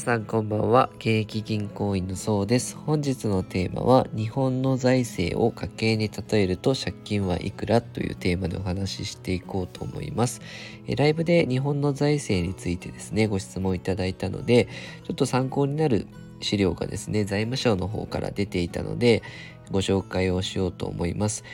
さんこんばんは。現役銀行員のそうです。本日のテーマは、日本の財政を家計に例えると借金はいくらというテーマでお話ししていこうと思います。えライブで日本の財政についてですね、ご質問いただいたので、ちょっと参考になる資料がですね、財務省の方から出ていたので、ご紹介をしようと思います。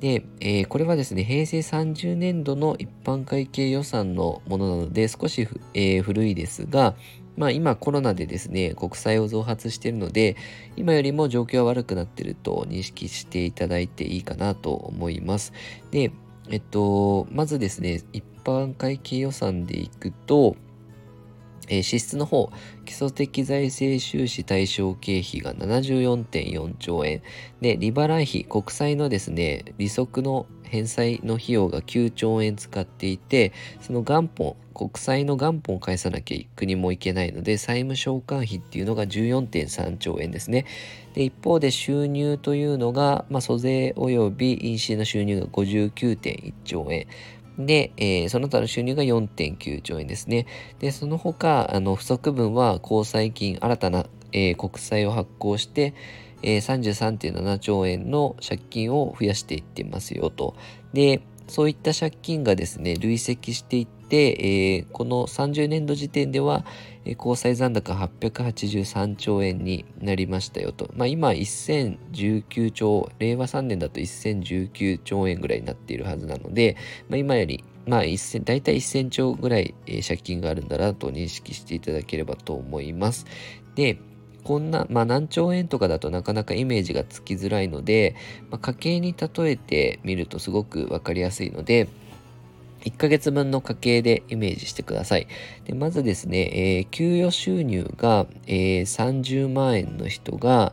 で、えー、これはですね、平成30年度の一般会計予算のものなので、少し、えー、古いですが、まあ今コロナでですね、国債を増発しているので、今よりも状況は悪くなっていると認識していただいていいかなと思います。で、えっと、まずですね、一般会計予算でいくと、えー、支出の方、基礎的財政収支対象経費が74.4兆円。で、利払い費、国債のですね、利息の返済の費用が9兆円使っていて、その元本、国債の元本を返さなきゃ国もいけないので、債務償還費っていうのが14.3兆円ですね。で、一方で収入というのが、まあ、租税及び印紙の収入が59.1兆円。で、えー、その他の収入が4.9兆円ですね。で、その他、あの、不足分は交際金、新たな、えー、国債を発行して、えー、33.7兆円の借金を増やしていってますよと。で、そういった借金がですね、累積していって、えー、この30年度時点では、えー、交際残高883兆円になりましたよと。まあ今1019兆、令和3年だと1019兆円ぐらいになっているはずなので、まあ今よりまあ、1000大体1000兆ぐらい、えー、借金があるんだなと認識していただければと思います。で、こんな、まあ何兆円とかだとなかなかイメージがつきづらいので、まあ、家計に例えてみるとすごくわかりやすいので、1ヶ月分の家計でイメージしてください。でまずですね、えー、給与収入が、えー、30万円の人が、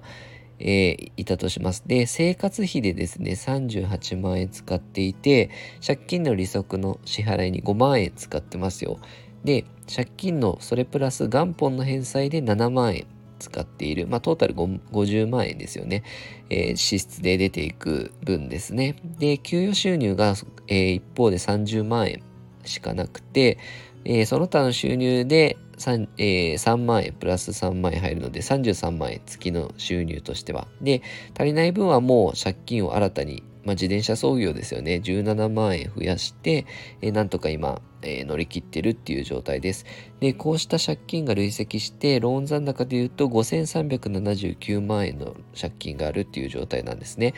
えー、いたとします。で、生活費でですね、38万円使っていて、借金の利息の支払いに5万円使ってますよ。で、借金のそれプラス元本の返済で7万円使っている、まあ、トータル50万円ですよね、えー、支出で出ていく分ですね。で、給与収入が、えー、一方で30万円しかなくて、えー、その他の収入で 3,、えー、3万円プラス3万円入るので33万円月の収入としては。で、足りない分はもう借金を新たにまあ、自転車操業ですよね。17万円増やして、えー、なんとか今、えー、乗り切ってるっていう状態です。で、こうした借金が累積して、ローン残高で言うと5379万円の借金があるっていう状態なんですね。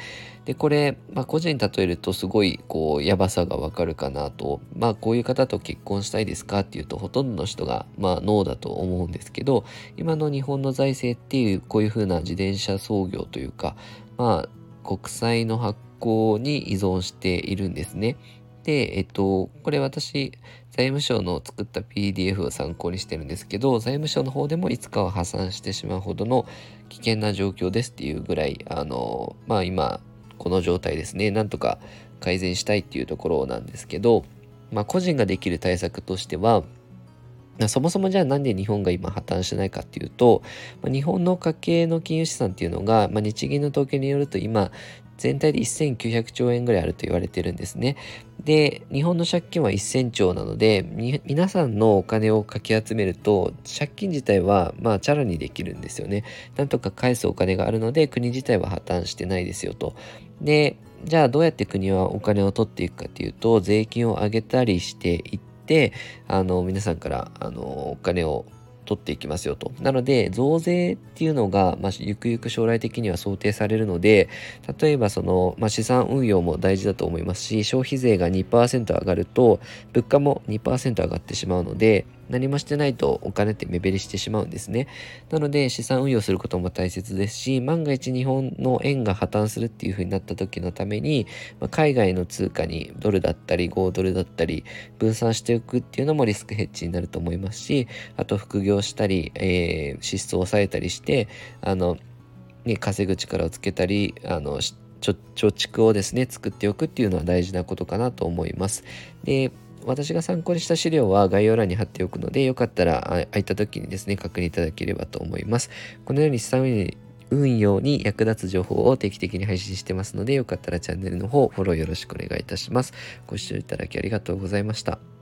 で、これ、まあ、個人に例えるとすごい、こう、やばさがわかるかなと。まあ、こういう方と結婚したいですかっていうと、ほとんどの人が、まあ、ノーだと思うんですけど、今の日本の財政っていう、こういうふうな自転車操業というか、まあ、国債の発行に依存しているんですね。で、えっと、これ私、財務省の作った PDF を参考にしてるんですけど、財務省の方でもいつかは破産してしまうほどの危険な状況ですっていうぐらい、あの、まあ今、この状態ですね、なんとか改善したいっていうところなんですけど、まあ個人ができる対策としては、そもそもじゃあなんで日本が今破綻してないかっていうと、日本の家計の金融資産っていうのが、まあ、日銀の統計によると今全体で1900兆円ぐらいあると言われてるんですね。で、日本の借金は1000兆なので、皆さんのお金をかき集めると、借金自体は、まあ、チャラにできるんですよね。なんとか返すお金があるので、国自体は破綻してないですよと。で、じゃあどうやって国はお金を取っていくかっていうと、税金を上げたりしていってって、あの、皆さんから、あの、お金を取っていきますよと。なので、増税っていうのが、まあ、ゆくゆく将来的には想定されるので、例えばその、まあ、資産運用も大事だと思いますし、消費税が2%上がると、物価も2%上がってしまうので、何もしてないとお金って目減りしてしまうんですね。なので資産運用することも大切ですし、万が一日本の円が破綻するっていう風になった時のために、まあ、海外の通貨にドルだったり5ドルだったり分散しておくっていうのもリスクヘッジになると思いますし、あと副業したり、えー、支出を抑えたりして、あの、ね、稼ぐ力をつけたり、あの、貯蓄をですね、作っておくっていうのは大事なことかなと思います。で、私が参考にした資料は概要欄に貼っておくので、よかったら空いた時にですね、確認いただければと思います。このように資産運用に役立つ情報を定期的に配信してますので、よかったらチャンネルの方、フォローよろしくお願いいたします。ご視聴いただきありがとうございました。